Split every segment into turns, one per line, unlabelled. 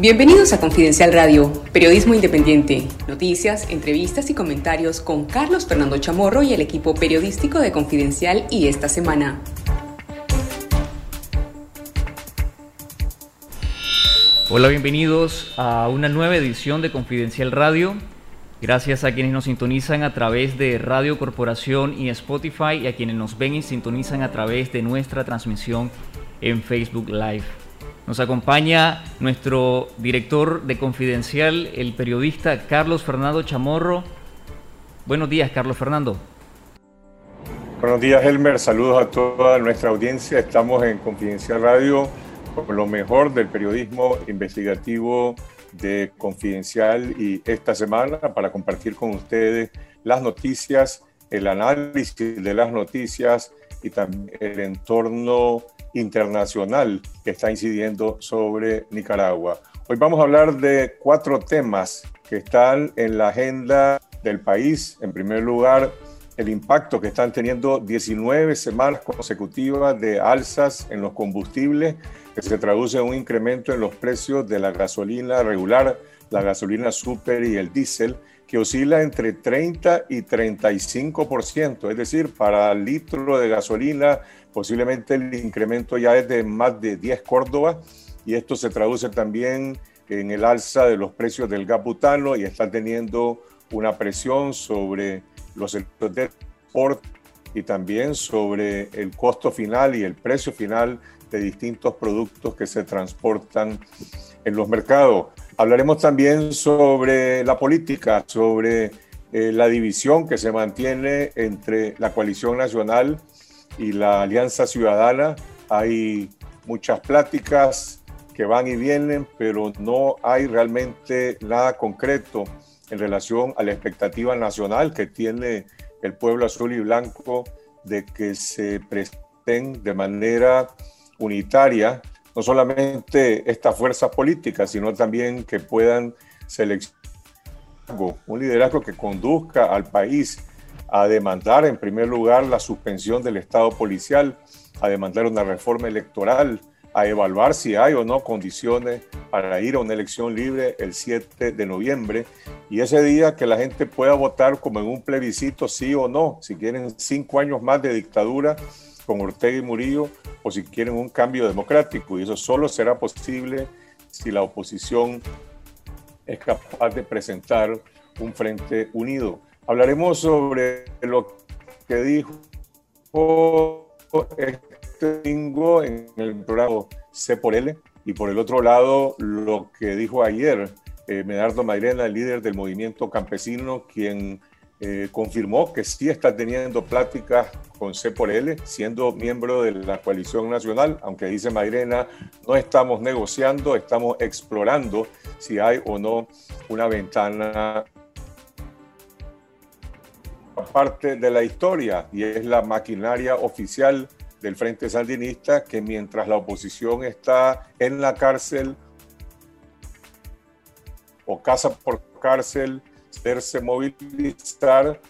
Bienvenidos a Confidencial Radio, periodismo independiente, noticias, entrevistas y comentarios con Carlos Fernando Chamorro y el equipo periodístico de Confidencial y esta semana.
Hola, bienvenidos a una nueva edición de Confidencial Radio. Gracias a quienes nos sintonizan a través de Radio Corporación y Spotify y a quienes nos ven y sintonizan a través de nuestra transmisión en Facebook Live. Nos acompaña nuestro director de Confidencial, el periodista Carlos Fernando Chamorro. Buenos días, Carlos Fernando.
Buenos días, Elmer. Saludos a toda nuestra audiencia. Estamos en Confidencial Radio con lo mejor del periodismo investigativo de Confidencial y esta semana para compartir con ustedes las noticias, el análisis de las noticias y también el entorno internacional que está incidiendo sobre Nicaragua. Hoy vamos a hablar de cuatro temas que están en la agenda del país. En primer lugar, el impacto que están teniendo 19 semanas consecutivas de alzas en los combustibles, que se traduce en un incremento en los precios de la gasolina regular, la gasolina super y el diésel, que oscila entre 30 y 35%, es decir, para litro de gasolina posiblemente el incremento ya es de más de 10 Córdobas y esto se traduce también en el alza de los precios del gas butano y está teniendo una presión sobre los sectores de transporte y también sobre el costo final y el precio final de distintos productos que se transportan en los mercados. Hablaremos también sobre la política, sobre eh, la división que se mantiene entre la coalición nacional y la Alianza Ciudadana. Hay muchas pláticas que van y vienen, pero no hay realmente nada concreto en relación a la expectativa nacional que tiene el pueblo azul y blanco de que se presten de manera unitaria no solamente estas fuerzas políticas, sino también que puedan seleccionar un liderazgo que conduzca al país a demandar en primer lugar la suspensión del Estado policial, a demandar una reforma electoral, a evaluar si hay o no condiciones para ir a una elección libre el 7 de noviembre. Y ese día que la gente pueda votar como en un plebiscito sí o no, si quieren cinco años más de dictadura con Ortega y Murillo o si quieren un cambio democrático. Y eso solo será posible si la oposición es capaz de presentar un frente unido. Hablaremos sobre lo que dijo este domingo en el programa C por L y por el otro lado lo que dijo ayer eh, Medardo Mairena, el líder del movimiento campesino, quien eh, confirmó que sí está teniendo pláticas con C por L, siendo miembro de la coalición nacional, aunque dice Mairena, no estamos negociando, estamos explorando si hay o no una ventana parte de la historia y es la maquinaria oficial del Frente Sandinista que mientras la oposición está en la cárcel o casa por cárcel, hacerse movilizar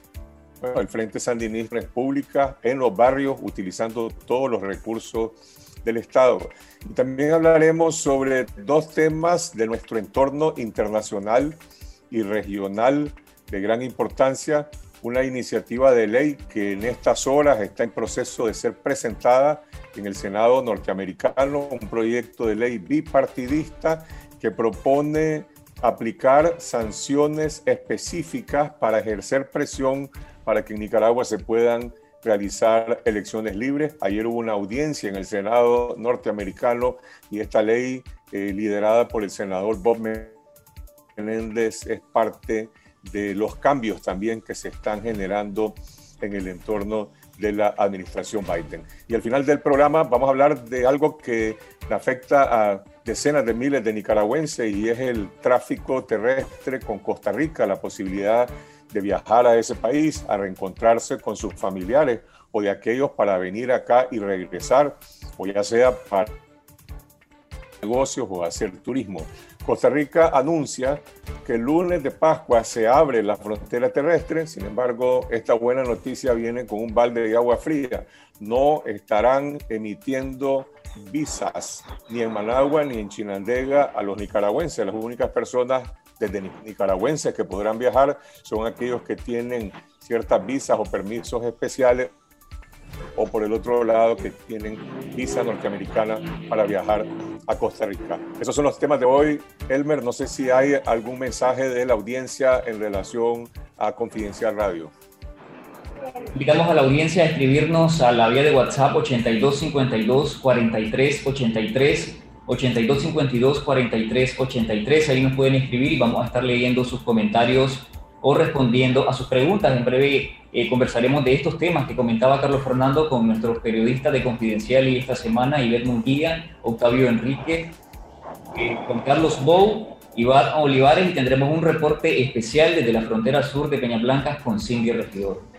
el Frente Sandinista República en los barrios utilizando todos los recursos del Estado. Y también hablaremos sobre dos temas de nuestro entorno internacional y regional de gran importancia. Una iniciativa de ley que en estas horas está en proceso de ser presentada en el Senado norteamericano, un proyecto de ley bipartidista que propone aplicar sanciones específicas para ejercer presión para que en Nicaragua se puedan realizar elecciones libres. Ayer hubo una audiencia en el Senado norteamericano y esta ley eh, liderada por el senador Bob Menéndez es parte de los cambios también que se están generando en el entorno de la administración Biden. Y al final del programa vamos a hablar de algo que afecta a decenas de miles de nicaragüenses y es el tráfico terrestre con Costa Rica, la posibilidad de viajar a ese país, a reencontrarse con sus familiares o de aquellos para venir acá y regresar, o ya sea para negocios o hacer turismo. Costa Rica anuncia que el lunes de Pascua se abre la frontera terrestre, sin embargo, esta buena noticia viene con un balde de agua fría. No estarán emitiendo visas ni en Managua ni en Chinandega a los nicaragüenses. Las únicas personas desde nicaragüenses que podrán viajar son aquellos que tienen ciertas visas o permisos especiales o por el otro lado que tienen visa norteamericana para viajar a Costa Rica. Esos son los temas de hoy. Elmer, no sé si hay algún mensaje de la audiencia en relación a Confidencial Radio.
Invitamos a la audiencia a escribirnos a la vía de WhatsApp 8252 43 83 8252 43 83. Ahí nos pueden escribir y vamos a estar leyendo sus comentarios o respondiendo a sus preguntas. En breve eh, conversaremos de estos temas que comentaba Carlos Fernando con nuestros periodistas de Confidencial y esta semana, Ivette Munguía, Octavio Enrique, eh, con Carlos Bou, Iván Olivares y tendremos un reporte especial desde la frontera sur de Peñablancas con Cindy Regidor.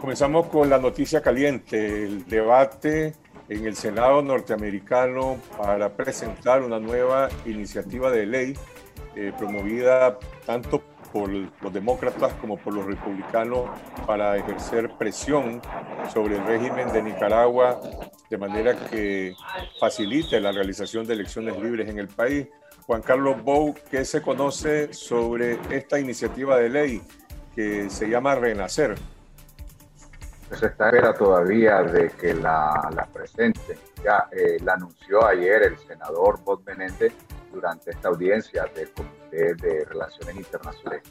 Comenzamos con la noticia caliente, el debate en el Senado norteamericano para presentar una nueva iniciativa de ley eh, promovida tanto por los demócratas como por los republicanos para ejercer presión sobre el régimen de Nicaragua de manera que facilite la realización de elecciones libres en el país. Juan Carlos Bou, ¿qué se conoce sobre esta iniciativa de ley que se llama Renacer?
Se está espera todavía de que la, la presente. Ya eh, la anunció ayer el senador Bob Menéndez durante esta audiencia del Comité de Relaciones Internacionales.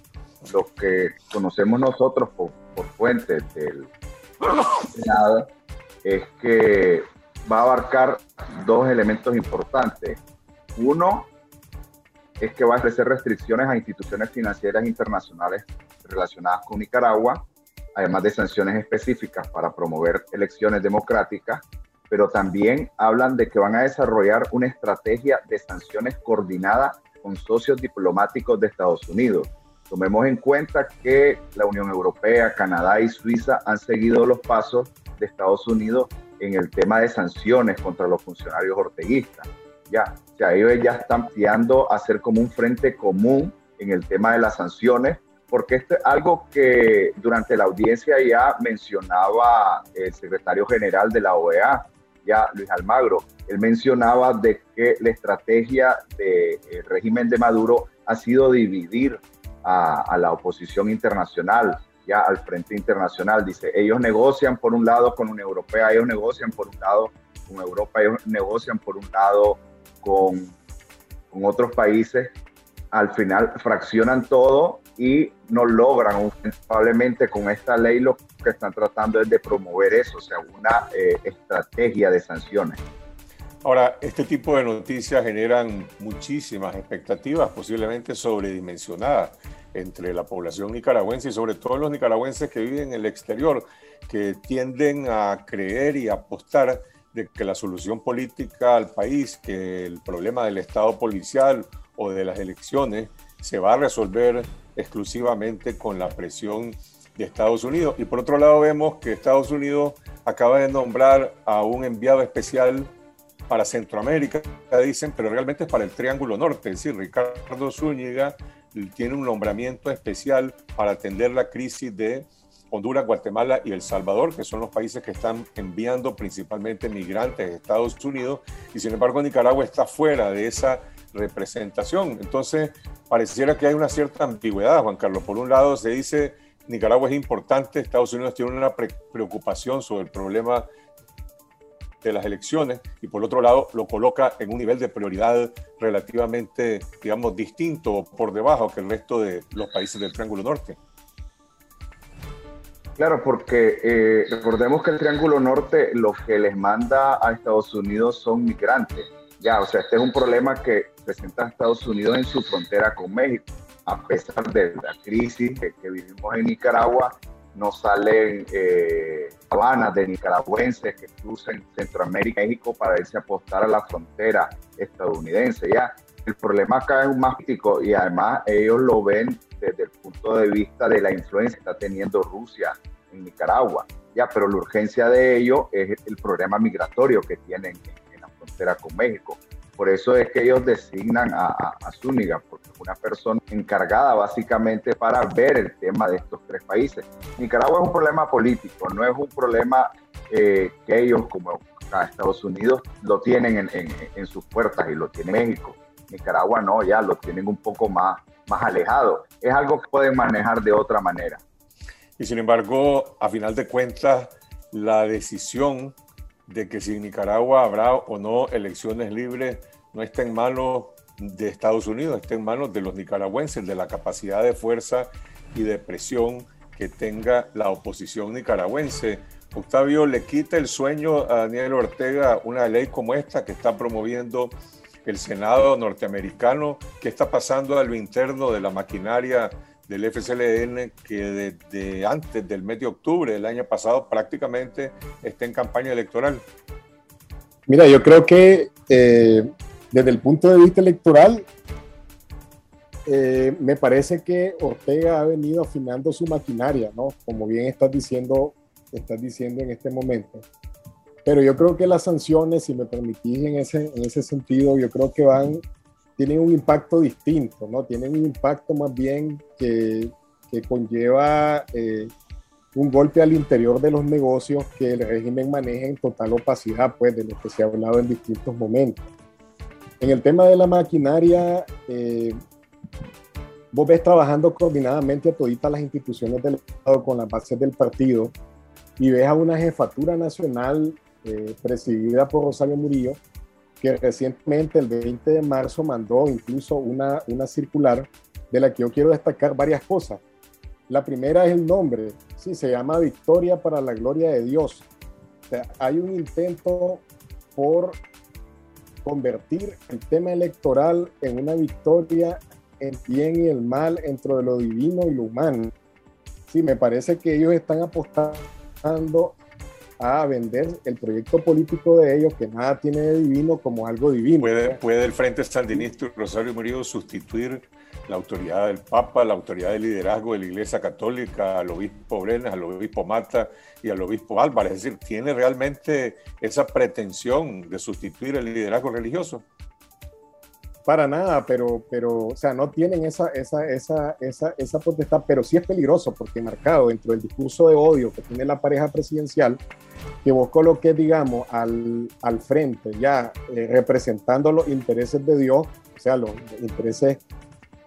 Lo que conocemos nosotros por, por fuentes del Senado es que va a abarcar dos elementos importantes. Uno es que va a ofrecer restricciones a instituciones financieras internacionales relacionadas con Nicaragua además de sanciones específicas para promover elecciones democráticas, pero también hablan de que van a desarrollar una estrategia de sanciones coordinada con socios diplomáticos de Estados Unidos. Tomemos en cuenta que la Unión Europea, Canadá y Suiza han seguido los pasos de Estados Unidos en el tema de sanciones contra los funcionarios orteguistas. Ya, sea, ellos ya están a hacer como un frente común en el tema de las sanciones porque esto es algo que durante la audiencia ya mencionaba el secretario general de la OEA, ya Luis Almagro. Él mencionaba de que la estrategia del régimen de Maduro ha sido dividir a, a, la oposición internacional, ya al frente internacional. Dice, ellos negocian por un lado con una europea, ellos negocian por un lado con Europa, ellos negocian por un lado con, con otros países. Al final fraccionan todo y no logran, probablemente con esta ley lo que están tratando es de promover eso, o sea, una eh, estrategia de sanciones.
Ahora, este tipo de noticias generan muchísimas expectativas, posiblemente sobredimensionadas entre la población nicaragüense y sobre todo los nicaragüenses que viven en el exterior, que tienden a creer y apostar de que la solución política al país, que el problema del Estado policial o de las elecciones se va a resolver exclusivamente con la presión de Estados Unidos. Y por otro lado vemos que Estados Unidos acaba de nombrar a un enviado especial para Centroamérica, dicen, pero realmente es para el Triángulo Norte. Es decir, Ricardo Zúñiga tiene un nombramiento especial para atender la crisis de Honduras, Guatemala y El Salvador, que son los países que están enviando principalmente migrantes a Estados Unidos, y sin embargo Nicaragua está fuera de esa representación. Entonces, pareciera que hay una cierta ambigüedad, Juan Carlos. Por un lado, se dice Nicaragua es importante, Estados Unidos tiene una preocupación sobre el problema de las elecciones y por otro lado lo coloca en un nivel de prioridad relativamente, digamos, distinto por debajo que el resto de los países del Triángulo Norte.
Claro, porque eh, recordemos que el Triángulo Norte lo que les manda a Estados Unidos son migrantes. Ya, o sea, este es un problema que presenta Estados Unidos en su frontera con México. A pesar de la crisis que, vivimos en Nicaragua, no salen eh, de nicaragüenses que cruzan Centroamérica y México para irse a apostar a la frontera estadounidense. Ya, el problema acá es más crítico y además ellos lo ven desde el punto de vista de la influencia que está teniendo Rusia en Nicaragua. Ya, pero la urgencia de ello es el problema migratorio que tienen frontera con México. Por eso es que ellos designan a, a, Zúñiga, porque es una persona encargada básicamente para ver el tema de estos tres países. Nicaragua es un problema político, no es un problema eh, que ellos, como Estados Unidos lo tienen en, sus puertas y lo tiene México. Nicaragua no, ya lo tienen un poco más, más alejado. Es algo que pueden manejar de otra manera.
Y sin embargo, a final de cuentas, la decisión de que si en Nicaragua habrá o no elecciones libres no está en manos de Estados Unidos, está en manos de los nicaragüenses, de la capacidad de fuerza y de presión que tenga la oposición nicaragüense. Octavio, ¿le quita el sueño a Daniel Ortega una ley como esta que está promoviendo el Senado norteamericano? ¿Qué está pasando a lo interno de la maquinaria del FCLN que desde antes del mes de octubre del año pasado prácticamente está en campaña electoral?
Mira, yo creo que eh, desde el punto de vista electoral, eh, me parece que Ortega ha venido afinando su maquinaria, ¿no? Como bien estás diciendo, estás diciendo en este momento. Pero yo creo que las sanciones, si me permitís en ese, en ese sentido, yo creo que van, tienen un impacto distinto, ¿no? Tienen un impacto más bien que, que conlleva eh, un golpe al interior de los negocios que el régimen maneja en total opacidad, pues, de lo que se ha hablado en distintos momentos. En el tema de la maquinaria, eh, vos ves trabajando coordinadamente a todas las instituciones del Estado con las bases del partido y ves a una jefatura nacional eh, presidida por Rosario Murillo, que recientemente, el 20 de marzo, mandó incluso una, una circular de la que yo quiero destacar varias cosas. La primera es el nombre, sí, se llama Victoria para la Gloria de Dios. Hay un intento por convertir el tema electoral en una victoria en bien y el mal entre lo divino y lo humano. Sí, me parece que ellos están apostando a vender el proyecto político de ellos, que nada tiene de divino, como algo divino.
¿Puede, el Frente Sandinista Rosario Murillo sustituir la autoridad del Papa, la autoridad de liderazgo de la Iglesia Católica, al obispo Brenes, al obispo Mata y al obispo Álvarez. Es decir, ¿tiene realmente esa pretensión de sustituir el liderazgo religioso?
Para nada, pero, pero, o sea, no tienen esa, esa, esa, esa, esa potestad, pero sí es peligroso porque marcado dentro del discurso de odio que tiene la pareja presidencial, que vos coloques, digamos, al, al frente, ya eh, representando los intereses de Dios, o sea, los intereses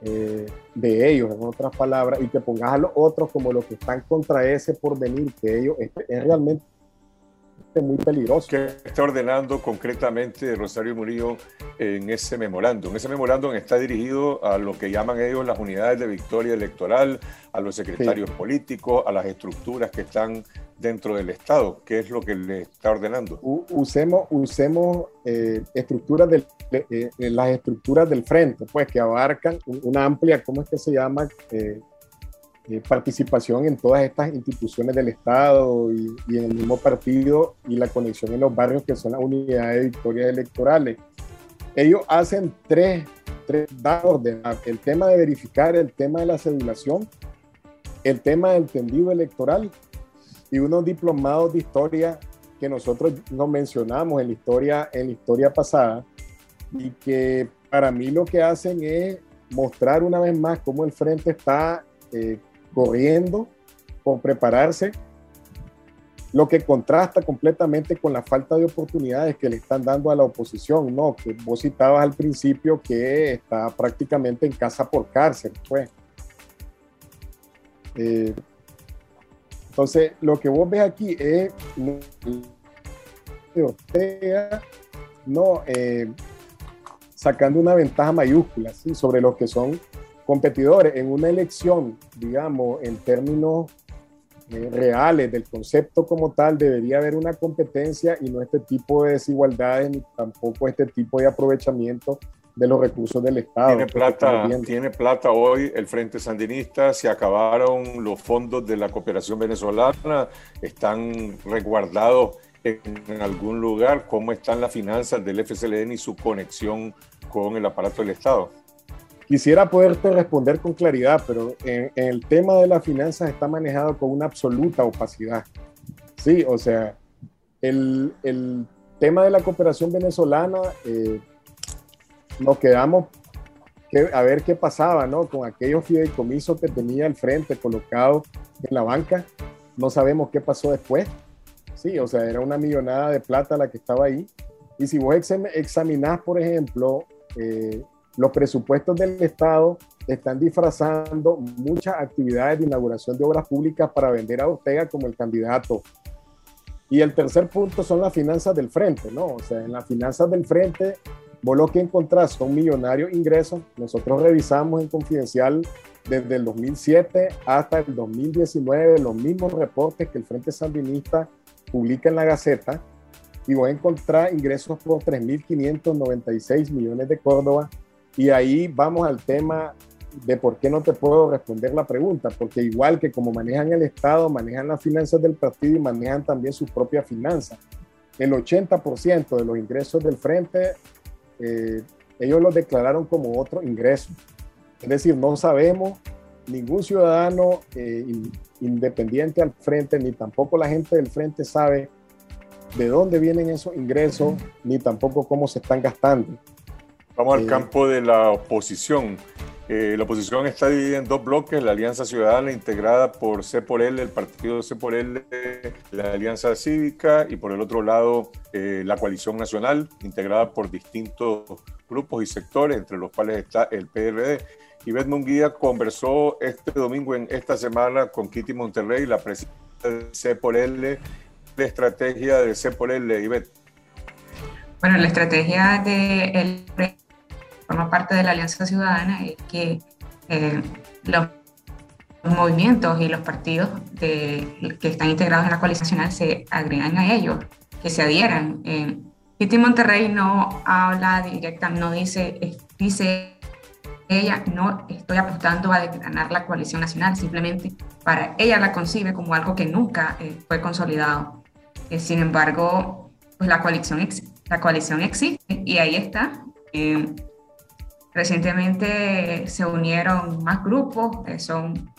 eh, de ellos, en otras palabras, y que pongas a los otros como los que están contra ese porvenir, que ellos es, realmente muy peligroso.
¿Qué está ordenando concretamente Rosario Murillo en ese memorándum? Ese memorándum está dirigido a lo que llaman ellos las unidades de victoria electoral, a los secretarios políticos, a las estructuras que están dentro del Estado? ¿Qué es lo que le está ordenando?
usemos usemos eh, estructuras del, eh, las estructuras del frente, pues que abarcan una amplia, ¿cómo es que se llama? Eh, participación en todas estas instituciones del Estado y, en el mismo partido y la conexión en los barrios que son las unidades de victorias electorales. Ellos hacen tres, tres de el tema de verificar, el tema de la cedulación, el tema del tendido electoral y unos diplomados de historia que nosotros no mencionamos en la historia, en la historia pasada y que para mí lo que hacen es mostrar una vez más cómo el frente está eh, corriendo por prepararse, lo que contrasta completamente con la falta de oportunidades que le están dando a la oposición, ¿no? Que vos citabas al principio que está prácticamente en casa por cárcel, pues. Eh, entonces, lo que vos ves aquí es no eh, sacando una ventaja mayúscula ¿sí? sobre los que son competidores en una elección, digamos, en términos eh, reales del concepto como tal, debería haber una competencia y no este tipo de desigualdades ni tampoco este tipo de aprovechamiento de los recursos del Estado.
Tiene plata, tiene plata hoy el Frente Sandinista, se acabaron los fondos de la cooperación venezolana, están resguardados en algún lugar, cómo están las finanzas del FCLN y su conexión con el aparato del Estado.
Quisiera poderte responder con claridad, pero en, el tema de las finanzas está manejado con una absoluta opacidad. Sí, o sea, el, el tema de la cooperación venezolana, eh, nos quedamos a ver qué pasaba, ¿no? Con aquellos fideicomisos que tenía el frente colocado en la banca. No sabemos qué pasó después. Sí, o sea, era una millonada de plata la que estaba ahí. Y si vos examinás, por ejemplo, eh, los presupuestos del Estado están disfrazando muchas actividades de inauguración de obras públicas para vender a Ortega como el candidato. Y el tercer punto son las finanzas del frente, ¿no? O sea, en las finanzas del frente, vos lo que encontrás son millonarios ingresos. Nosotros revisamos en Confidencial desde el 2007 hasta el 2019 los mismos reportes que el Frente Sandinista publica en la Gaceta y voy a encontrar ingresos por 3.596 millones de Córdoba. Y ahí vamos al tema de por qué no te puedo responder la pregunta, porque igual que como manejan el Estado, manejan las finanzas del partido y manejan también sus propias finanzas. El 80% de los ingresos del frente, eh, ellos los declararon como otro ingreso. Es decir, no sabemos, ningún ciudadano eh, independiente al frente, ni tampoco la gente del frente sabe de dónde vienen esos ingresos, ni tampoco cómo se están gastando.
Vamos al campo de la oposición. Eh, la oposición está dividida en dos bloques, la Alianza Ciudadana integrada por C por L, el partido C por L, la Alianza Cívica y por el otro lado eh, la Coalición Nacional integrada por distintos grupos y sectores, entre los cuales está el PRD. Ivette Munguía conversó este domingo en esta semana con Kitty Monterrey, la presidenta de C por L, de estrategia de C por L, Ivette.
Bueno, la estrategia de el forma parte de la Alianza Ciudadana es que eh, los movimientos y los partidos que están integrados en la coalición nacional se agregan a ellos, que se adhieran. Eh, Monterrey no habla directa, no dice, dice ella, no estoy apostando a ganar la coalición nacional, simplemente para ella la concibe como algo que nunca eh, fue consolidado. Eh, sin embargo, pues la coalición, la coalición existe y ahí está. Recientemente se unieron más grupos, eh, son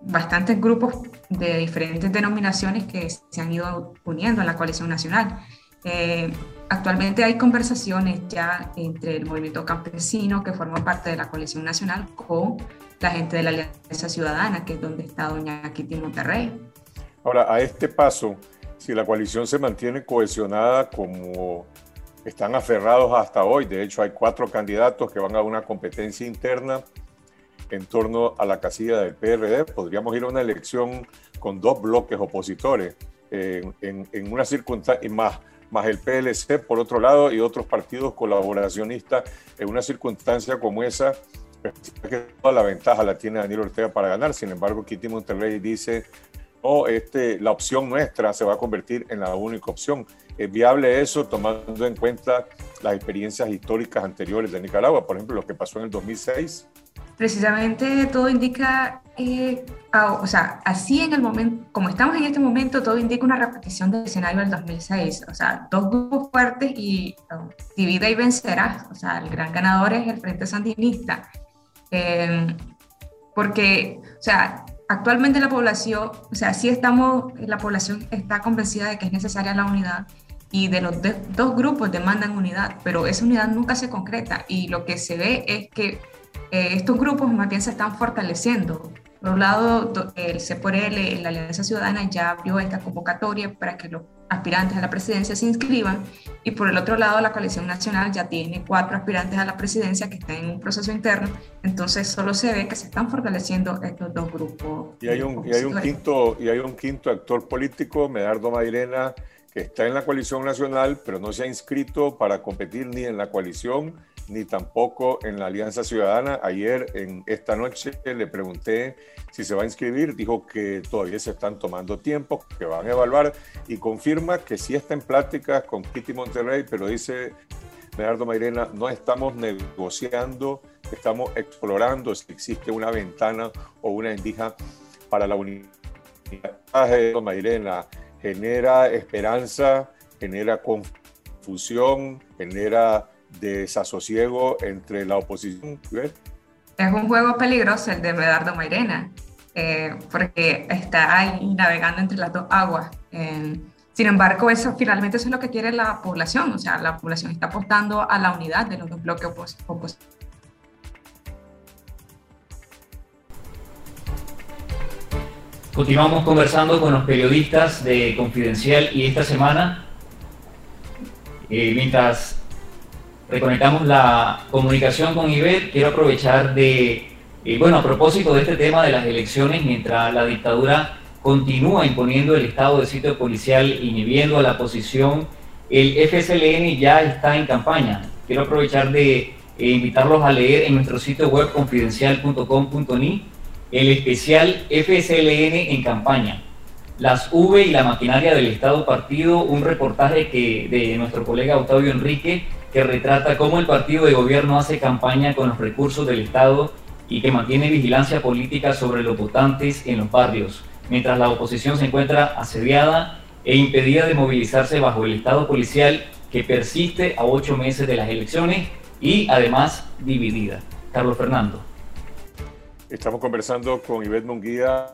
bastantes grupos de diferentes denominaciones que se han ido uniendo a la coalición nacional. Eh, actualmente hay conversaciones ya entre el movimiento campesino que forma parte de la coalición nacional con la gente de la Alianza Ciudadana, que es donde está doña Kitty Monterrey.
Ahora, a este paso, si la coalición se mantiene cohesionada como están aferrados hasta hoy. De hecho, hay cuatro candidatos que van a una competencia interna en torno a la casilla del PRD. Podríamos ir a una elección con dos bloques opositores en, una circunstancia, más, más el PLC por otro lado y otros partidos colaboracionistas en una circunstancia como esa. Que toda la ventaja la tiene Daniel Ortega para ganar. Sin embargo, Kitty Monterrey dice o este, la opción nuestra se va a convertir en la única opción. ¿Es viable eso tomando en cuenta las experiencias históricas anteriores de Nicaragua? Por ejemplo, lo que pasó en el 2006.
Precisamente todo indica, eh, o sea, así en el momento, como estamos en este momento, todo indica una repetición del escenario del 2006. O sea, dos grupos fuertes y divida y vencerá. O sea, el gran ganador es el Frente Sandinista. Eh, porque, o sea, actualmente la población, o sea, sí estamos, la población está convencida de que es necesaria la unidad y de los dos grupos demandan unidad, pero esa unidad nunca se concreta y lo que se ve es que eh, estos grupos más bien se están fortaleciendo. Por un lado, el C por L, la Alianza Ciudadana, ya abrió esta convocatoria para que los aspirantes a la presidencia se inscriban y por el otro lado la coalición nacional ya tiene cuatro aspirantes a la presidencia que están en un proceso interno, entonces solo se ve que se están fortaleciendo estos dos grupos.
Y hay un, y hay un, quinto, y hay un quinto actor político, Medardo Mairena, que está en la coalición nacional, pero no se ha inscrito para competir ni en la coalición ni tampoco en la Alianza Ciudadana. Ayer, en esta noche, le pregunté si se va a inscribir. Dijo que todavía se están tomando tiempo, que van a evaluar y confirma que sí está en pláticas con Kitty Monterrey, pero dice Leonardo Mairena, no estamos negociando, estamos explorando si existe una ventana o una indija para la unidad. Mairena genera esperanza, genera confusión, genera desasosiego entre la oposición.
Es un juego peligroso el de Medardo Mairena, eh, porque está ahí navegando entre las dos aguas. sin embargo, eso finalmente eso es lo que quiere la población, o sea, la población está apostando a la unidad de los dos bloques opositores.
Continuamos conversando con los periodistas de Confidencial y esta semana, eh, mientras reconectamos la comunicación con Iber, quiero aprovechar de, eh, bueno, a propósito de este tema de las elecciones, mientras la dictadura continúa imponiendo el estado de sitio policial, inhibiendo a la oposición, el FSLN ya está en campaña. Quiero aprovechar de eh, invitarlos a leer en nuestro sitio web confidencial.com.ni el especial FSLN en campaña. Las V y la maquinaria del Estado partido, un reportaje que, de nuestro colega Octavio Enrique que retrata cómo el partido de gobierno hace campaña con los recursos del Estado y que mantiene vigilancia política sobre los votantes en los barrios, mientras la oposición se encuentra asediada e impedida de movilizarse bajo el Estado policial que persiste a ocho meses de las elecciones y además dividida. Carlos Fernando.
Estamos conversando con Ivette Munguía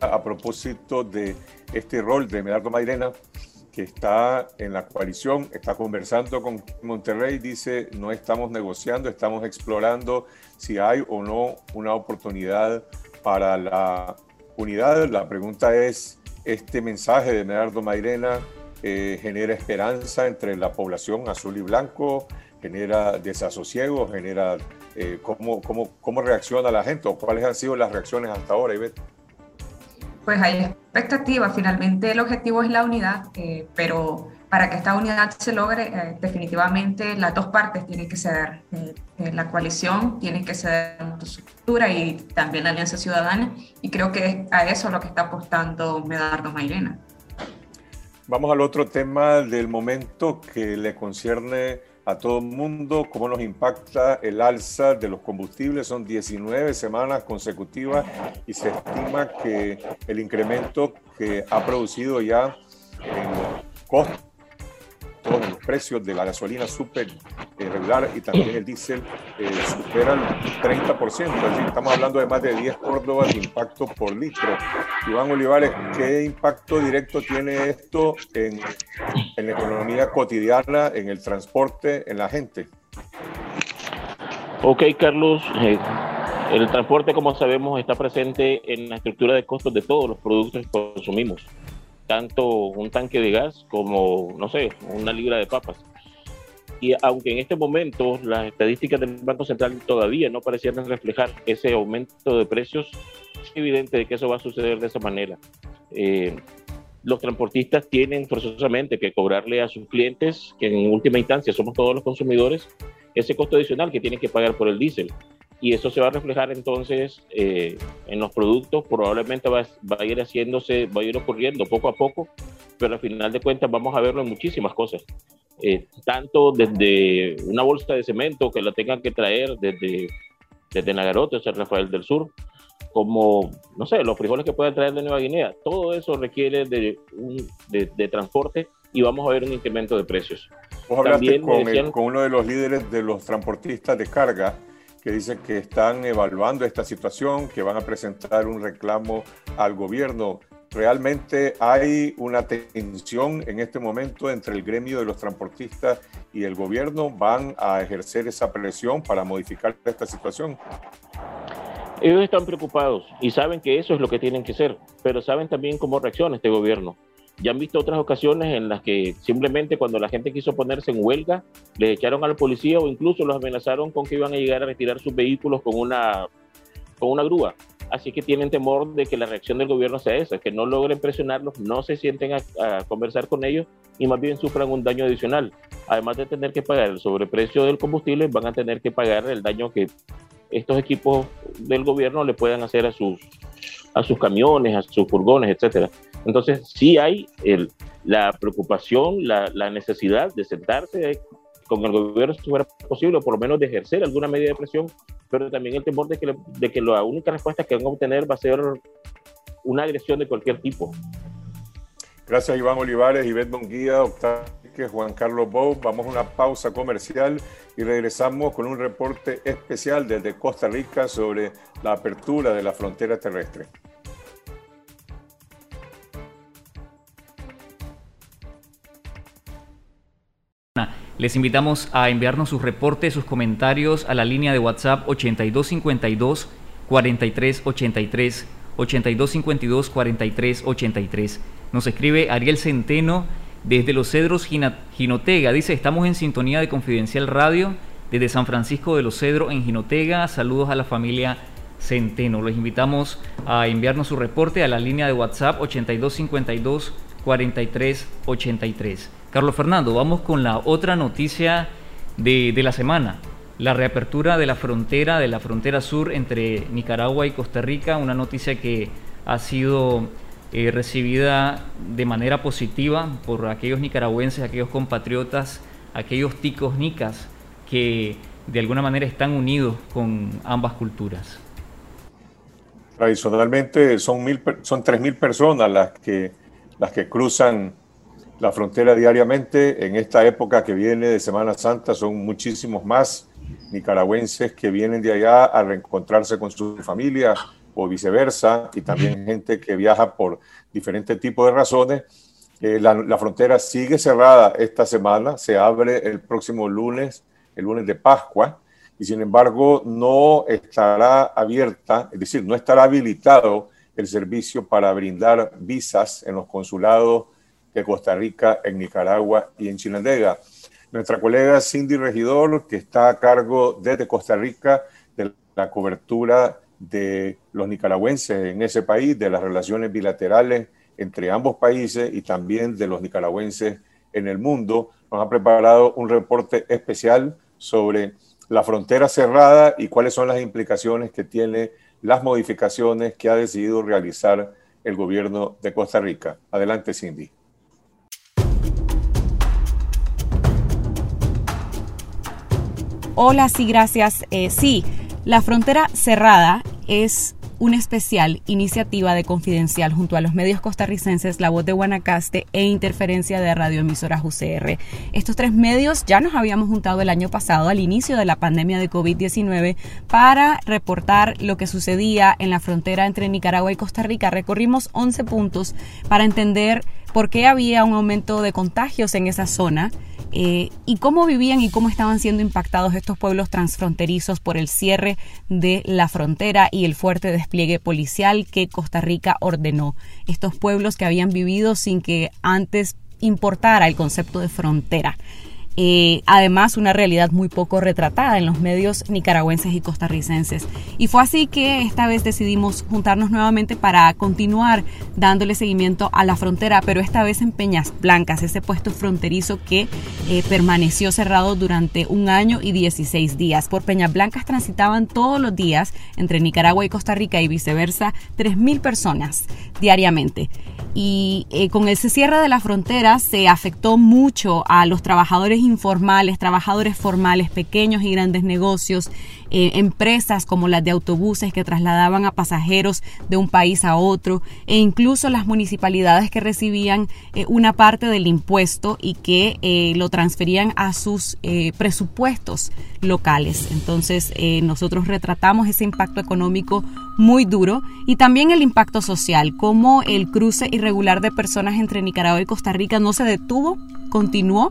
a propósito de este rol de Medardo Mairena, que está en la coalición, está conversando con Monterrey, dice, no estamos negociando, estamos explorando si hay o no una oportunidad para la unidad. La pregunta es, ¿este mensaje de Medardo Mairena eh, genera esperanza entre la población azul y blanco? genera desasosiego, genera eh, cómo, cómo, cómo, reacciona la gente o cuáles han sido las reacciones hasta ahora, Ivette.
Pues hay expectativa, finalmente el objetivo es la unidad, eh, pero para que esta unidad se logre, eh, definitivamente las dos partes tienen que ceder. la coalición tiene que ceder su estructura y también la Alianza Ciudadana, y creo que a eso es lo que está apostando Medardo Mairena.
Vamos al otro tema del momento que le concierne a todo el mundo, cómo nos impacta el alza de los combustibles. Son 19 semanas consecutivas y se estima que el incremento que ha producido ya en costos los precios de la gasolina super eh, regular y también el diésel eh, superan 30%. estamos hablando de más de 10 córdobas de impacto por litro. Iván Olivares, ¿qué impacto directo tiene esto en, en la economía cotidiana, en el transporte, en la gente?
Ok, Carlos. Eh, el transporte, como sabemos, está presente en la estructura de costos de todos los productos que consumimos tanto un tanque de gas como, no sé, una libra de papas. Y aunque en este momento las estadísticas del Banco Central todavía no parecieran reflejar ese aumento de precios, es evidente de que eso va a suceder de esa manera. Eh, los transportistas tienen forzosamente que cobrarle a sus clientes, que en última instancia somos todos los consumidores, ese costo adicional que tienen que pagar por el diésel y eso se va a reflejar entonces eh, en los productos, probablemente va, a ir haciéndose, va a ir ocurriendo poco a poco, pero al final de cuentas vamos a verlo en muchísimas cosas. Eh, tanto desde una bolsa de cemento que la tengan que traer desde, desde Nagarote o San Rafael del Sur, como, no sé, los frijoles que pueden traer de Nueva Guinea, todo eso requiere de, de, transporte y vamos a ver un incremento de precios.
Vos hablaste con, con uno de los líderes de los transportistas de carga que dicen que están evaluando esta situación, que van a presentar un reclamo al gobierno. ¿Realmente hay una tensión en este momento entre el gremio de los transportistas y el gobierno? ¿Van a ejercer esa presión para modificar esta situación?
Ellos están preocupados y saben que eso es lo que tienen que hacer, pero saben también cómo reacciona este gobierno. Ya han visto otras ocasiones en las que simplemente cuando la gente quiso ponerse en huelga, les echaron al policía o incluso los amenazaron con que iban a llegar a retirar sus vehículos con una, con una grúa. Así que tienen temor de que la reacción del gobierno sea esa, que no logren presionarlos, no se sienten a, conversar con ellos y más bien sufran un daño adicional. Además de tener que pagar el sobreprecio del combustible, van a tener que pagar el daño que estos equipos del gobierno le puedan hacer a sus, a sus camiones, a sus furgones, etcétera. Entonces, sí hay la preocupación, la, necesidad de sentarse con el gobierno si fuera posible, o por lo menos de ejercer alguna medida de presión, pero también el temor de que, la única respuesta que van a obtener va a ser una agresión de cualquier tipo.
Gracias, Iván Olivares, Ivette Monguía, Octavio Juan Carlos Bou. Vamos a una pausa comercial y regresamos con un reporte especial desde Costa Rica sobre la apertura de la frontera terrestre.
Les invitamos a enviarnos sus reportes, sus comentarios a la línea de WhatsApp 8252 4383 8252-4383. Nos escribe Ariel Centeno desde Los Cedros Ginotega. Dice, estamos en sintonía de Confidencial Radio desde San Francisco de los Cedros en Ginotega. Saludos a la familia Centeno. Los invitamos a enviarnos su reporte a la línea de WhatsApp 8252 4383. Carlos Fernando, vamos con la otra noticia de, de la semana. La reapertura de la frontera, de la frontera sur entre Nicaragua y Costa Rica, una noticia que ha sido eh, recibida de manera positiva por aquellos nicaragüenses, aquellos compatriotas, aquellos ticos nicas que de alguna manera están unidos con ambas culturas.
Tradicionalmente son, mil, son 3.000 personas las que, las que cruzan la frontera diariamente. En esta época que viene de Semana Santa son muchísimos más nicaragüenses que vienen de allá a reencontrarse con su familia, o viceversa, y también gente que viaja por diferentes tipos de razones. Eh, la, frontera sigue cerrada esta semana, se abre el próximo lunes, el lunes de Pascua, y sin embargo no estará abierta, es decir, no estará habilitado el servicio para brindar visas en los consulados de Costa Rica, en Nicaragua y en Chinandega. Nuestra colega Cindy Regidor, que está a cargo desde Costa Rica de la cobertura de los nicaragüenses en ese país, de las relaciones bilaterales entre ambos países y también de los nicaragüenses en el mundo. Nos ha preparado un reporte especial sobre la frontera cerrada y cuáles son las implicaciones que tiene las modificaciones que ha decidido realizar el gobierno de Costa Rica. Adelante, Cindy.
Hola, sí, gracias. Eh, sí, la frontera cerrada es una especial iniciativa de Confidencial junto a los medios costarricenses La Voz de Guanacaste e Interferencia de radioemisoras UCR. Estos tres medios ya nos habíamos juntado el año pasado al inicio de la pandemia de COVID-19 para reportar lo que sucedía en la frontera entre Nicaragua y Costa Rica. Recorrimos 11 puntos para entender por qué había un aumento de contagios en esa zona eh, y cómo vivían y cómo estaban siendo impactados estos pueblos transfronterizos por el cierre de la frontera y el fuerte despliegue policial que Costa Rica ordenó. Estos pueblos que habían vivido sin que antes importara el concepto de frontera. Eh, además una realidad muy poco retratada en los medios nicaragüenses y costarricenses. Y fue así que esta vez decidimos juntarnos nuevamente para continuar dándole seguimiento a la frontera, pero esta vez en Peñas Blancas, ese puesto fronterizo que eh, permaneció cerrado durante un año y 16 días. Por Peñas Blancas transitaban todos los días entre Nicaragua y Costa Rica y viceversa 3.000 personas diariamente. Y eh, con ese cierre de la frontera se afectó mucho a los trabajadores informales, trabajadores formales, pequeños y grandes negocios, eh, empresas como las de autobuses que trasladaban a pasajeros de un país a otro e incluso las municipalidades que recibían eh, una parte del impuesto y que eh, lo transferían a sus presupuestos locales. Entonces nosotros retratamos ese impacto económico muy duro y también el impacto social, como el cruce irregular de personas entre Nicaragua y Costa Rica no se detuvo, continuó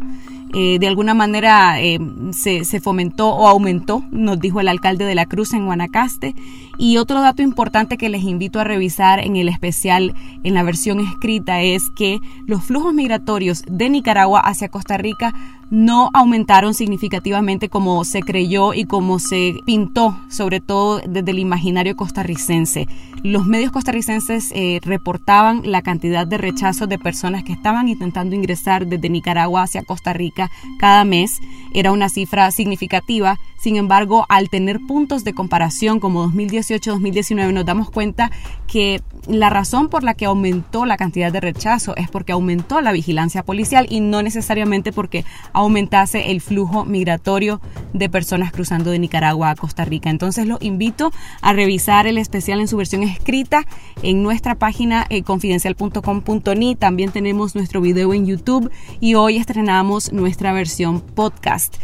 eh, de alguna manera eh, se, se, fomentó o aumentó, nos dijo el alcalde de la Cruz en Guanacaste. Y otro dato importante que les invito a revisar en el especial, en la versión escrita, es que los flujos migratorios de Nicaragua hacia Costa Rica no aumentaron significativamente como se creyó y como se pintó, sobre todo desde el imaginario costarricense. Los medios costarricenses eh, reportaban la cantidad de rechazos de personas que estaban intentando ingresar desde Nicaragua hacia Costa Rica cada mes. Era una cifra significativa. Sin embargo, al tener puntos de comparación como 2018-2019, nos damos cuenta que la razón por la que aumentó la cantidad de rechazo es porque aumentó la vigilancia policial y no necesariamente porque aumentase el flujo migratorio de personas cruzando de Nicaragua a Costa Rica. Entonces los invito a revisar el especial en su versión escrita en nuestra página eh, confidencial.com.ni. También tenemos nuestro video en YouTube y hoy estrenamos nuestra versión podcast.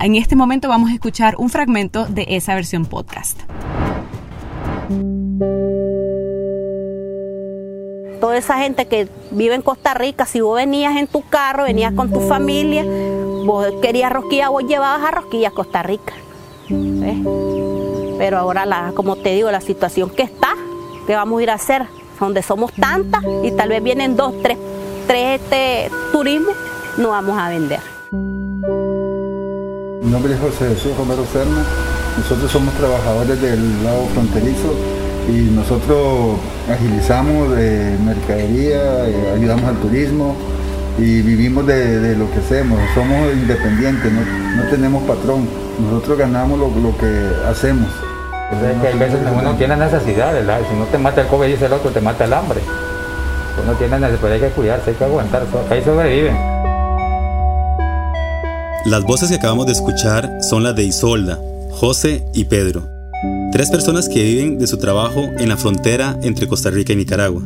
En este momento vamos a escuchar un fragmento de esa versión podcast
toda esa gente que vive en Costa Rica, si vos venías en tu carro, venías con tu familia, vos querías rosquillas, vos llevabas a rosquillas a Costa Rica. Pero ahora, como te digo, la situación que está, ¿Qué vamos a ir a hacer? Donde somos tantas y tal vez vienen dos, tres, tres este, turismos, no vamos a vender.
Mi nombre es José Jesús Romero Serna. Nosotros somos trabajadores del lado fronterizo y nosotros agilizamos de mercadería, eh, ayudamos al turismo y vivimos de, lo que hacemos. Somos independientes, no, tenemos patrón. Nosotros ganamos lo, que hacemos.
Es que hay veces que uno tiene necesidades, si no te mata el COVID, dice el otro, te mata el hambre. Uno tiene necesidades, hay que cuidarse, hay que aguantar, ahí sobreviven.
Las voces que acabamos de escuchar son las de Isolda, José y Pedro, tres personas que viven de su trabajo en la frontera entre Costa Rica y Nicaragua.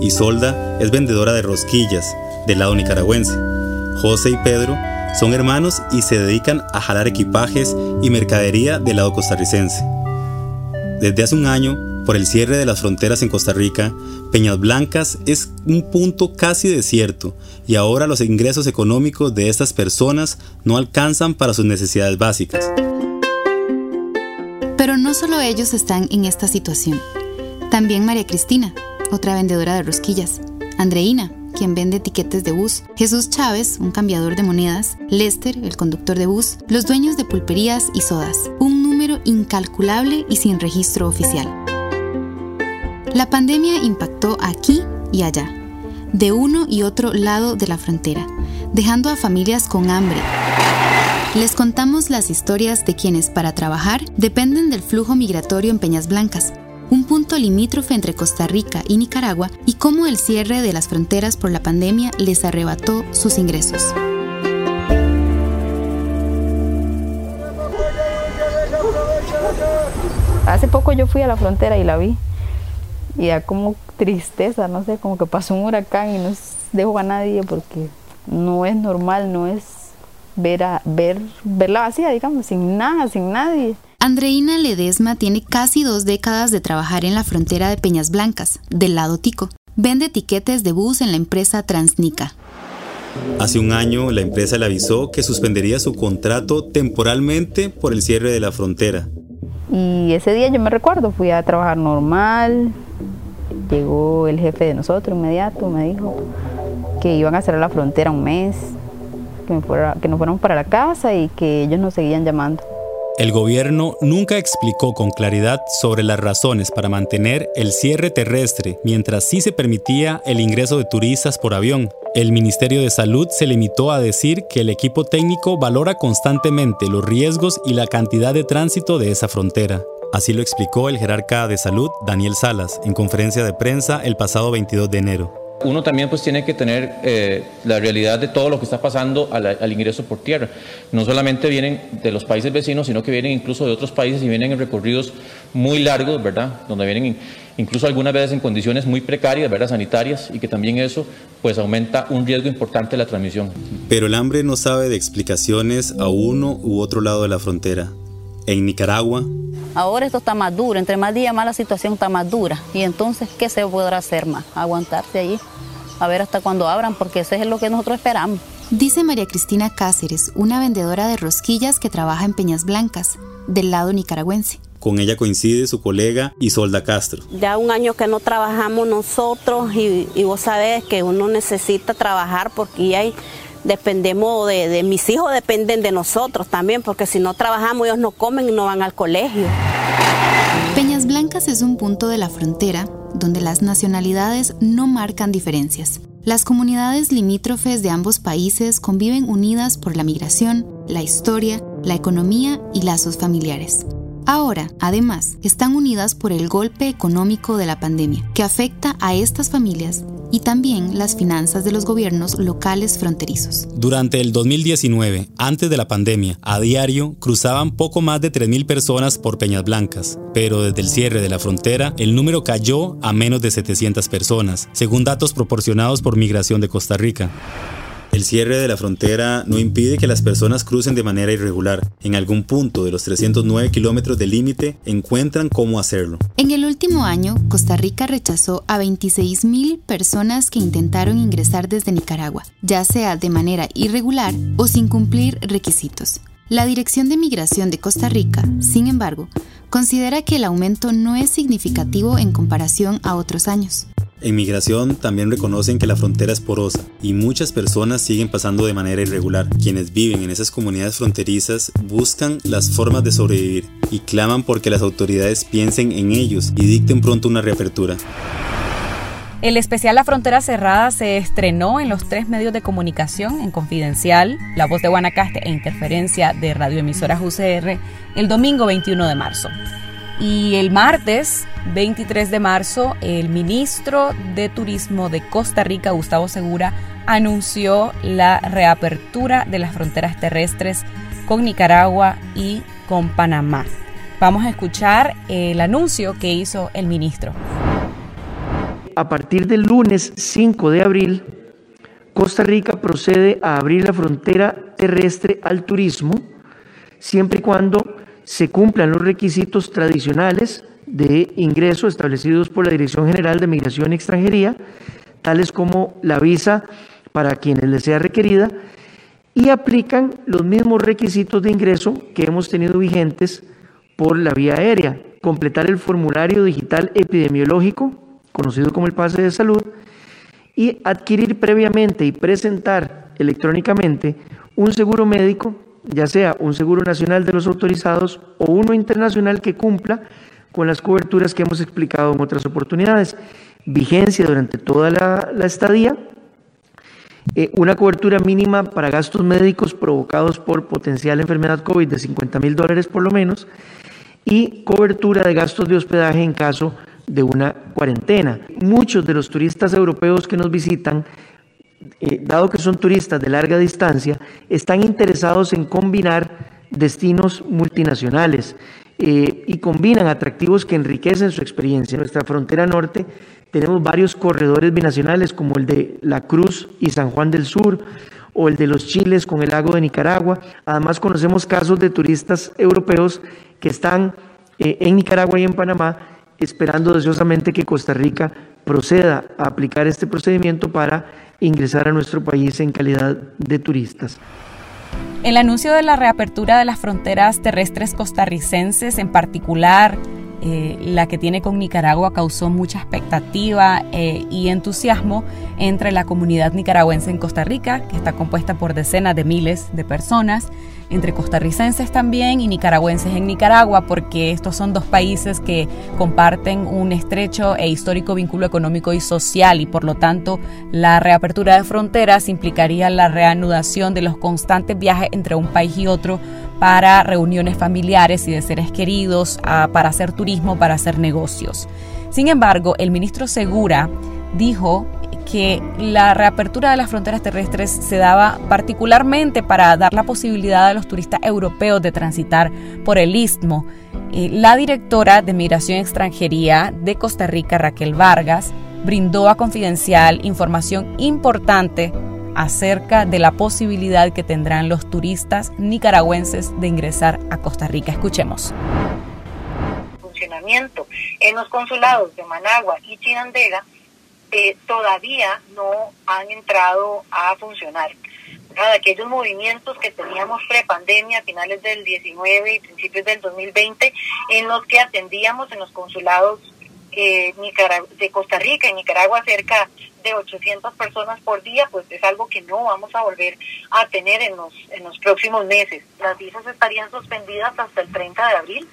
Isolda es vendedora de rosquillas del lado nicaragüense. José y Pedro son hermanos y se dedican a jalar equipajes y mercadería del lado costarricense. Desde hace un año, por el cierre de las fronteras en Costa Rica, Peñas Blancas es un punto casi desierto y ahora los ingresos económicos de estas personas no alcanzan para sus necesidades básicas.
Pero no solo ellos están en esta situación. También María Cristina, otra vendedora de rosquillas. Andreina, quien vende etiquetes de bus. Jesús Chávez, un cambiador de monedas. Lester, el conductor de bus. Los dueños de pulperías y sodas. Un número incalculable y sin registro oficial. La pandemia impactó aquí y allá, de uno y otro lado de la frontera, dejando a familias con hambre, les contamos las historias de quienes para trabajar dependen del flujo migratorio en Peñas Blancas, un punto limítrofe entre Costa Rica y Nicaragua, y cómo el cierre de las fronteras por la pandemia les arrebató sus ingresos.
Hace poco yo fui a la frontera y la vi. Y ya como tristeza, no sé, como que pasó un huracán y no dejó a nadie porque no es normal, no es ver, a, ver, verla vacía, digamos, sin nada, sin nadie.
Andreina Ledesma tiene casi dos décadas de trabajar en la frontera de Peñas Blancas, del lado tico. Vende etiquetes de bus en la empresa Transnica.
Hace un año la empresa le avisó que suspendería su contrato temporalmente por el cierre de la frontera.
Y ese día yo me recuerdo, fui a trabajar normal, llegó el jefe de nosotros inmediato, me dijo que iban a cerrar la frontera un mes, que, fuera, que nos fuéramos para la casa y que ellos nos seguían llamando.
El gobierno nunca explicó con claridad sobre las razones para mantener el cierre terrestre mientras sí se permitía el ingreso de turistas por avión. El Ministerio de Salud se limitó a decir que el equipo técnico valora constantemente los riesgos y la cantidad de tránsito de esa frontera. Así lo explicó el jerarca de salud Daniel Salas en conferencia de prensa el pasado 22 de enero
uno también pues tiene que tener eh, la realidad de todo lo que está pasando al, ingreso por tierra. No solamente vienen de los países vecinos, sino que vienen incluso de otros países y vienen en recorridos muy largos, ¿verdad? Donde vienen incluso algunas veces en condiciones muy precarias, ¿verdad? Sanitarias y que también eso pues aumenta un riesgo importante de la transmisión.
Pero el hambre no sabe de explicaciones a uno u otro lado de la frontera. En Nicaragua,
Ahora esto está más duro, entre más días más la situación está más dura. Y entonces, ¿qué se podrá hacer más? Aguantarse allí, a ver hasta cuándo abran, porque eso es lo que nosotros esperamos.
Dice María Cristina Cáceres, una vendedora de rosquillas que trabaja en Peñas Blancas, del lado nicaragüense.
Con ella coincide su colega Isolda Castro.
Ya un año que no trabajamos nosotros y, y vos sabés que uno necesita trabajar porque hay dependemos de, mis hijos, dependen de nosotros también, porque si no trabajamos ellos no comen y no van al colegio.
Peñas Blancas es un punto de la frontera donde las nacionalidades no marcan diferencias. Las comunidades limítrofes de ambos países conviven unidas por la migración, la historia, la economía y lazos familiares. Ahora, además, están unidas por el golpe económico de la pandemia, que afecta a estas familias y también las finanzas de los gobiernos locales fronterizos.
Durante el 2019, antes de la pandemia, a diario cruzaban poco más de 3.000 personas por Peñas Blancas, pero desde el cierre de la frontera, el número cayó a menos de 700 personas, según datos proporcionados por Migración de Costa Rica. El cierre de la frontera no impide que las personas crucen de manera irregular. En algún punto de los 309 kilómetros de límite encuentran cómo hacerlo.
En el último año, Costa Rica rechazó a 26.000 personas que intentaron ingresar desde Nicaragua, ya sea de manera irregular o sin cumplir requisitos. La Dirección de Migración de Costa Rica, sin embargo, considera que el aumento no es significativo en comparación a otros años.
En migración también reconocen que la frontera es porosa y muchas personas siguen pasando de manera irregular. Quienes viven en esas comunidades fronterizas buscan las formas de sobrevivir y claman porque las autoridades piensen en ellos y dicten pronto una reapertura.
El especial La Frontera Cerrada se estrenó en los tres medios de comunicación, en Confidencial, La Voz de Guanacaste e Interferencia de radioemisoras UCR, el domingo 21 de marzo. Y el martes 23 de marzo, el ministro de Turismo de Costa Rica, Gustavo Segura, anunció la reapertura de las fronteras terrestres con Nicaragua y con Panamá. Vamos a escuchar el anuncio que hizo el ministro.
A partir del lunes 5 de abril, Costa Rica procede a abrir la frontera terrestre al turismo, siempre y cuando se cumplan los requisitos tradicionales de ingreso establecidos por la Dirección General de Migración y Extranjería, tales como la visa para quienes les sea requerida, y aplican los mismos requisitos de ingreso que hemos tenido vigentes por la vía aérea, completar el formulario digital epidemiológico, conocido como el pase de salud, y adquirir previamente y presentar electrónicamente un seguro médico ya sea un seguro nacional de los autorizados o uno internacional que cumpla con las coberturas que hemos explicado en otras oportunidades. Vigencia durante toda la, estadía, eh, una cobertura mínima para gastos médicos provocados por potencial enfermedad COVID de 50 mil dólares por lo menos y cobertura de gastos de hospedaje en caso de una cuarentena. Muchos de los turistas europeos que nos visitan eh, dado que son turistas de larga distancia, están interesados en combinar destinos multinacionales eh, y combinan atractivos que enriquecen su experiencia. En nuestra frontera norte tenemos varios corredores binacionales como el de La Cruz y San Juan del Sur o el de los Chiles con el lago de Nicaragua. Además conocemos casos de turistas europeos que están eh, en Nicaragua y en Panamá esperando deseosamente que Costa Rica proceda a aplicar este procedimiento para ingresar a nuestro país en calidad de turistas.
El anuncio de la reapertura de las fronteras terrestres costarricenses, en particular eh, la que tiene con Nicaragua, causó mucha expectativa eh, y entusiasmo entre la comunidad nicaragüense en Costa Rica, que está compuesta por decenas de miles de personas, entre costarricenses también y nicaragüenses en Nicaragua, porque estos son dos países que comparten un estrecho e histórico vínculo económico y social y por lo tanto la reapertura de fronteras implicaría la reanudación de los constantes viajes entre un país y otro para reuniones familiares y de seres queridos, para hacer turismo, para hacer negocios. Sin embargo, el ministro Segura dijo que la reapertura de las fronteras terrestres se daba particularmente para dar la posibilidad a los turistas europeos de transitar por el istmo. Eh, la directora de Migración y Extranjería de Costa Rica, Raquel Vargas, brindó a Confidencial información importante acerca de la posibilidad que tendrán los turistas nicaragüenses de ingresar a Costa Rica. Escuchemos.
Funcionamiento en los consulados de Managua y Chinandega eh, todavía no han entrado a funcionar. aquellos movimientos que teníamos pre-pandemia a finales del 19 y principios del 2020, en los que atendíamos en los consulados eh, de Costa Rica y Nicaragua cerca de 800 personas por día, pues es algo que no vamos a volver a tener en los, en los próximos meses. Las visas estarían suspendidas hasta el 30 de abril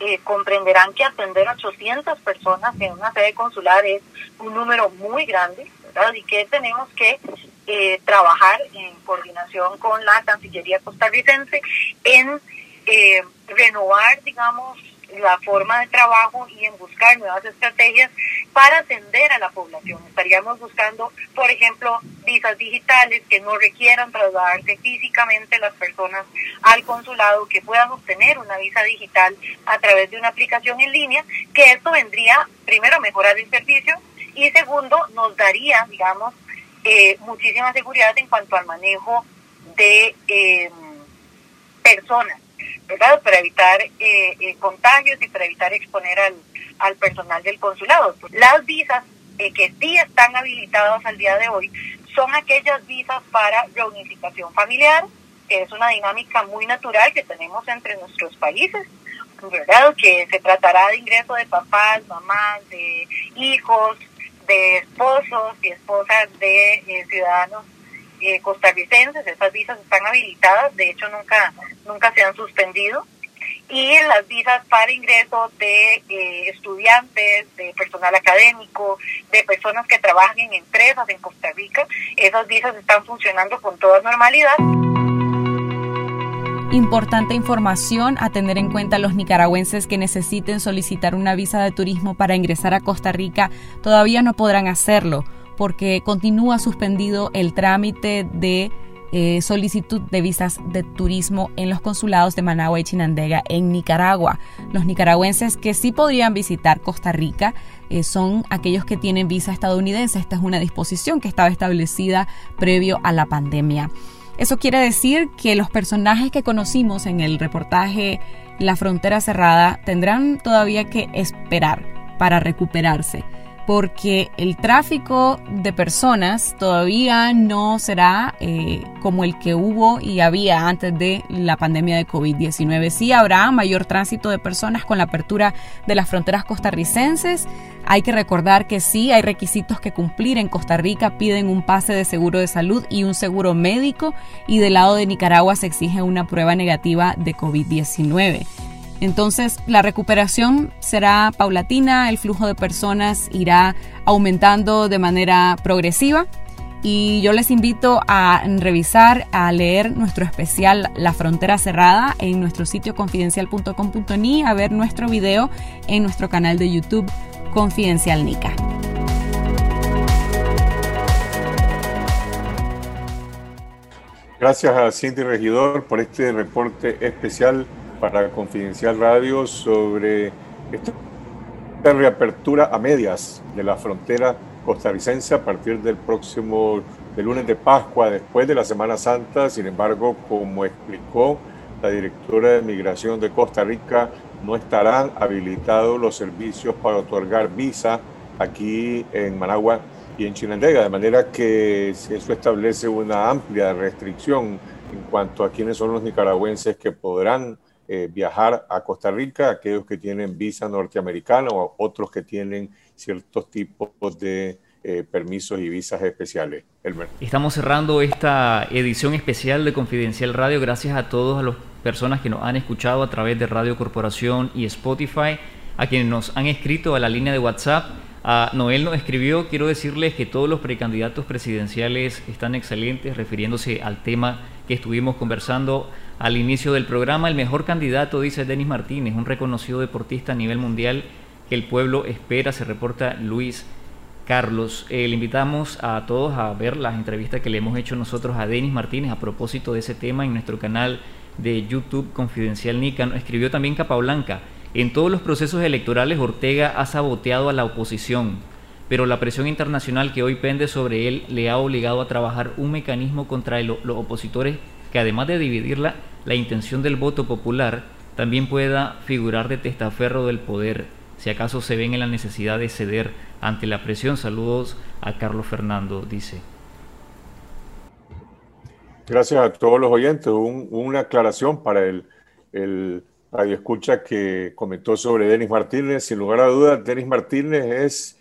eh, comprenderán que atender a 800 personas en una sede consular es un número muy grande, ¿verdad? Y que tenemos que eh, trabajar en coordinación con la Cancillería costarricense en eh, renovar, digamos, la forma de trabajo y en buscar nuevas estrategias para atender a la población. Estaríamos buscando, por ejemplo, visas digitales que no requieran trasladarse físicamente las personas al consulado, que puedan obtener una visa digital a través de una aplicación en línea, que esto vendría primero a mejorar el servicio y segundo nos daría, digamos, eh, muchísima seguridad en cuanto al manejo de eh, personas para evitar eh, eh, contagios y para evitar exponer al, al personal del consulado. Las visas eh, que sí están habilitadas al día de hoy son aquellas visas para reunificación familiar, que es una dinámica muy natural que tenemos entre nuestros países, ¿verdad? Que se tratará de ingreso de papás, mamás, de hijos, de esposos y esposas de eh, ciudadanos eh, costarricenses. Esas visas están habilitadas, de hecho nunca, nunca se han suspendido y las visas para ingreso de eh, estudiantes, de personal académico, de personas que trabajan en empresas en Costa Rica, esas visas están funcionando con toda normalidad.
Importante información a tener en cuenta los nicaragüenses que necesiten solicitar una visa de turismo para ingresar a Costa Rica todavía no podrán hacerlo porque continúa suspendido el trámite de eh, solicitud de visas de turismo en los consulados de Managua y Chinandega en Nicaragua. Los nicaragüenses que sí podrían visitar Costa Rica eh, son aquellos que tienen visa estadounidense. Esta es una disposición que estaba establecida previo a la pandemia. Eso quiere decir que los personajes que conocimos en el reportaje La frontera cerrada tendrán todavía que esperar para recuperarse porque el tráfico de personas todavía no será eh, como el que hubo y había antes de la pandemia de COVID-19. Sí habrá mayor tránsito de personas con la apertura de las fronteras costarricenses. Hay que recordar que sí hay requisitos que cumplir. En Costa Rica piden un pase de seguro de salud y un seguro médico y del lado de Nicaragua se exige una prueba negativa de COVID-19. Entonces, la recuperación será paulatina, el flujo de personas irá aumentando de manera progresiva y yo les invito a revisar, a leer nuestro especial La Frontera Cerrada en nuestro sitio confidencial.com.ni, a ver nuestro video en nuestro canal de YouTube Confidencial Nica.
Gracias a Cindy Regidor por este reporte especial para Confidencial Radio sobre esta reapertura a medias de la frontera costarricense a partir del próximo del lunes de Pascua, después de la Semana Santa. Sin embargo, como explicó la directora de Migración de Costa Rica, no estarán habilitados los servicios para otorgar visa aquí en Managua y en Chinandega, de manera que eso establece una amplia restricción en cuanto a quiénes son los nicaragüenses que podrán eh, viajar a Costa Rica, aquellos que tienen visa norteamericana o otros que tienen ciertos tipos de eh, permisos y visas especiales.
Estamos cerrando esta edición especial de Confidencial Radio. Gracias a todas las personas que nos han escuchado a través de Radio Corporación y Spotify, a quienes nos han escrito a la línea de WhatsApp. A Noel nos escribió, quiero decirles que todos los precandidatos presidenciales están excelentes, refiriéndose al tema estuvimos conversando al inicio del programa. El mejor candidato, dice Denis Martínez, un reconocido deportista a nivel mundial que el pueblo espera, se reporta Luis Carlos. Eh, le invitamos a todos a ver las entrevistas que le hemos hecho nosotros a Denis Martínez a propósito de ese tema en nuestro canal de YouTube Confidencial Nica. Escribió también Capablanca. En todos los procesos electorales Ortega ha saboteado a la oposición, pero la presión internacional que hoy pende sobre él le ha obligado a trabajar un mecanismo contra los opositores que además de dividirla, la intención del voto popular también pueda figurar de testaferro del poder, si acaso se ven en la necesidad de ceder ante la presión. Saludos a Carlos Fernando, dice.
Gracias a todos los oyentes. una aclaración para el, el radio escucha que comentó sobre Denis Martínez. Sin lugar a dudas, Denis Martínez es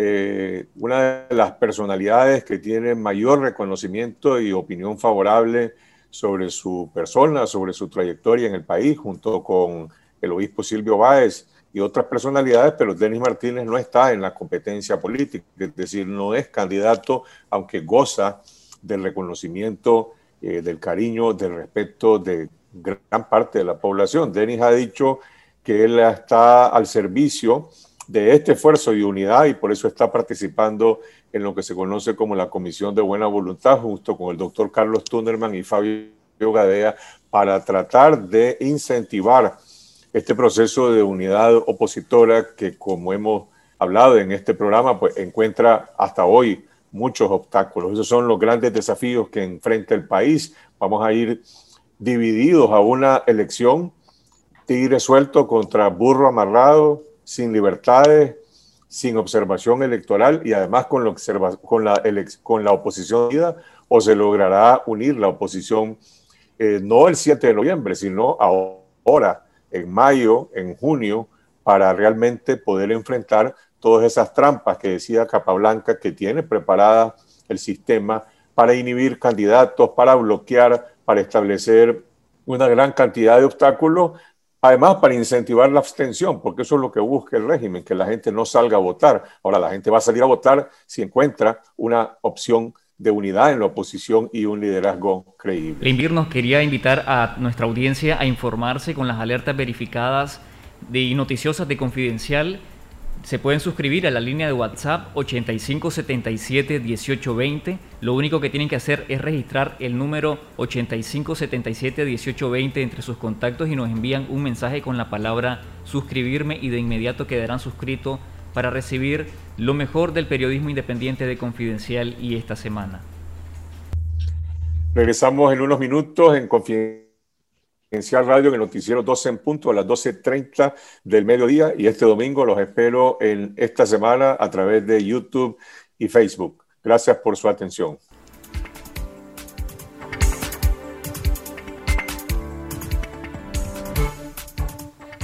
eh, una de las personalidades que tiene mayor reconocimiento y opinión favorable sobre su persona, sobre su trayectoria en el país, junto con el obispo Silvio Báez y otras personalidades, pero Denis Martínez no está en la competencia política, es decir, no es candidato, aunque goza del reconocimiento, eh, del cariño, del respeto de gran parte de la población. Denis ha dicho que él está al servicio de este esfuerzo y unidad y por eso está participando en lo que se conoce como la Comisión de Buena Voluntad, junto con el doctor Carlos Tunerman y Fabio Gadea, para tratar de incentivar este proceso de unidad opositora que, como hemos hablado en este programa, pues encuentra hasta hoy muchos obstáculos. Esos son los grandes desafíos que enfrenta el país. Vamos a ir divididos a una elección, tigre suelto contra burro amarrado, sin libertades, sin observación electoral y además con, la, con la, con la oposición o se logrará unir la oposición eh, no el 7 de noviembre, sino ahora, en mayo, en junio, para realmente poder enfrentar todas esas trampas que decía Capablanca que tiene preparada el sistema para inhibir candidatos, para bloquear, para establecer una gran cantidad de obstáculos, además para incentivar la abstención, porque eso es lo que busca el régimen, que la gente no salga a votar. Ahora, la gente va a salir a votar si encuentra una opción de unidad en la oposición y un liderazgo creíble.
Limbir nos quería invitar a nuestra audiencia a informarse con las alertas verificadas de, y noticiosas de Confidencial se pueden suscribir a la línea de WhatsApp 8577-1820. Lo único que tienen que hacer es registrar el número 8577-1820 entre sus contactos y nos envían un mensaje con la palabra suscribirme y de inmediato quedarán suscritos para recibir lo mejor del periodismo independiente de Confidencial y esta semana.
Regresamos en unos minutos en Confidencial Radio en el noticiero 12 en punto a las 12.30 del mediodía y este domingo los espero en esta semana a través de YouTube y Facebook. Gracias por su atención.